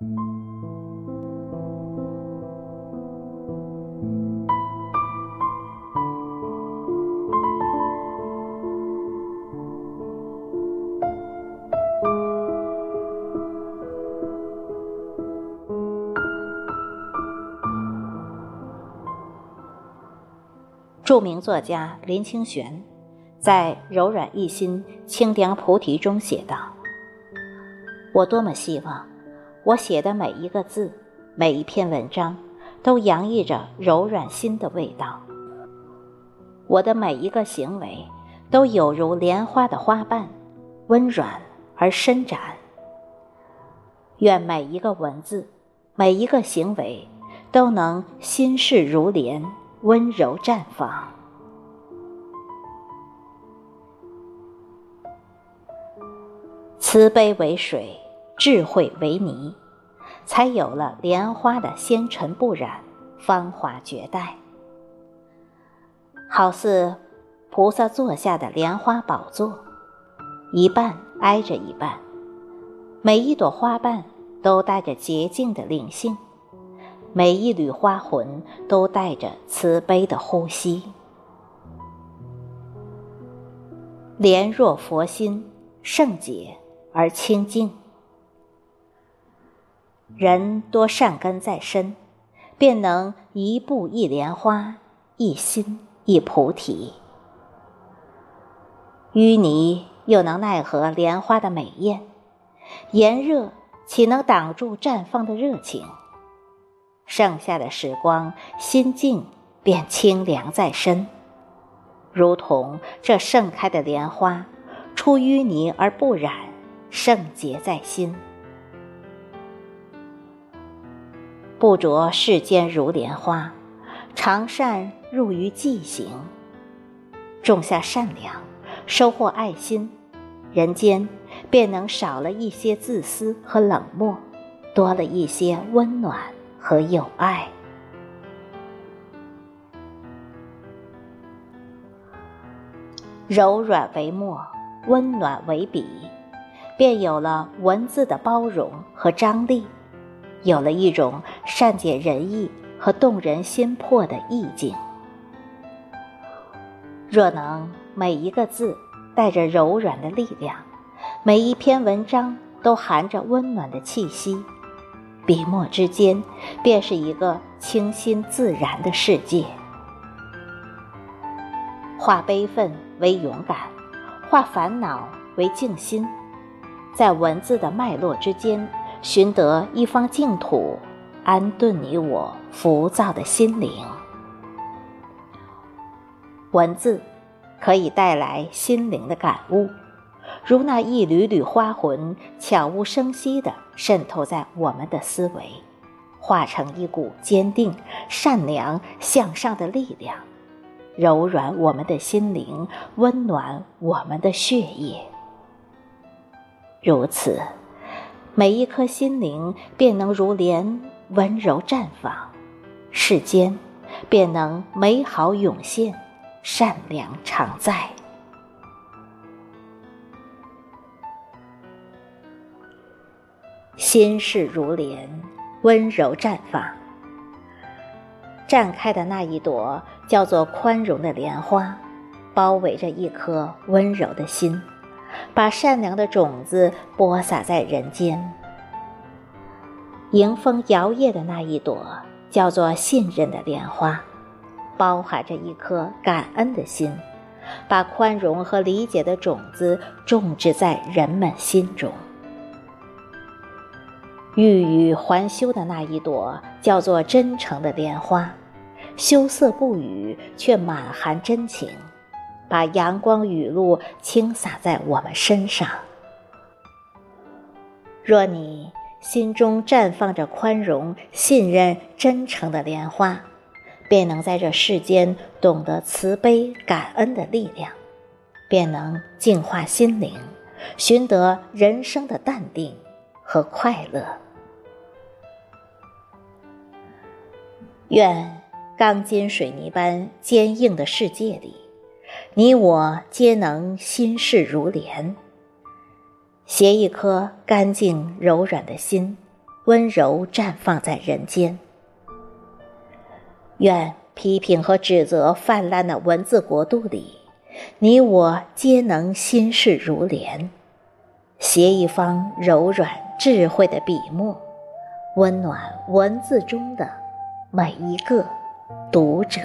著名作家林清玄在《柔软一心清凉菩提》中写道：“我多么希望，我写的每一个字、每一篇文章，都洋溢着柔软心的味道。我的每一个行为，都有如莲花的花瓣，温软而伸展。愿每一个文字、每一个行为，都能心事如莲。”温柔绽放，慈悲为水，智慧为泥，才有了莲花的纤尘不染、芳华绝代。好似菩萨坐下的莲花宝座，一半挨着一半，每一朵花瓣都带着洁净的灵性。每一缕花魂都带着慈悲的呼吸，莲若佛心，圣洁而清净。人多善根在身，便能一步一莲花，一心一菩提。淤泥又能奈何莲花的美艳？炎热岂能挡住绽放的热情？剩下的时光，心境便清凉在身，如同这盛开的莲花，出淤泥而不染，圣洁在心。不着世间如莲花，常善入于寂行。种下善良，收获爱心，人间便能少了一些自私和冷漠，多了一些温暖。和友爱，柔软为墨，温暖为笔，便有了文字的包容和张力，有了一种善解人意和动人心魄的意境。若能每一个字带着柔软的力量，每一篇文章都含着温暖的气息。笔墨之间，便是一个清新自然的世界。化悲愤为勇敢，化烦恼为静心，在文字的脉络之间，寻得一方净土，安顿你我浮躁的心灵。文字可以带来心灵的感悟。如那一缕缕花魂，悄无声息地渗透在我们的思维，化成一股坚定、善良、向上的力量，柔软我们的心灵，温暖我们的血液。如此，每一颗心灵便能如莲温柔绽放，世间便能美好涌现，善良常在。心事如莲，温柔绽放。绽开的那一朵叫做宽容的莲花，包围着一颗温柔的心，把善良的种子播撒在人间。迎风摇曳的那一朵叫做信任的莲花，包含着一颗感恩的心，把宽容和理解的种子种植在人们心中。欲语还休的那一朵叫做真诚的莲花，羞涩不语却满含真情，把阳光雨露倾洒在我们身上。若你心中绽放着宽容、信任、真诚的莲花，便能在这世间懂得慈悲感恩的力量，便能净化心灵，寻得人生的淡定和快乐。愿钢筋水泥般坚硬的世界里，你我皆能心事如莲，携一颗干净柔软的心，温柔绽放在人间。愿批评和指责泛滥的文字国度里，你我皆能心事如莲，携一方柔软智慧的笔墨，温暖文字中的每一个读者。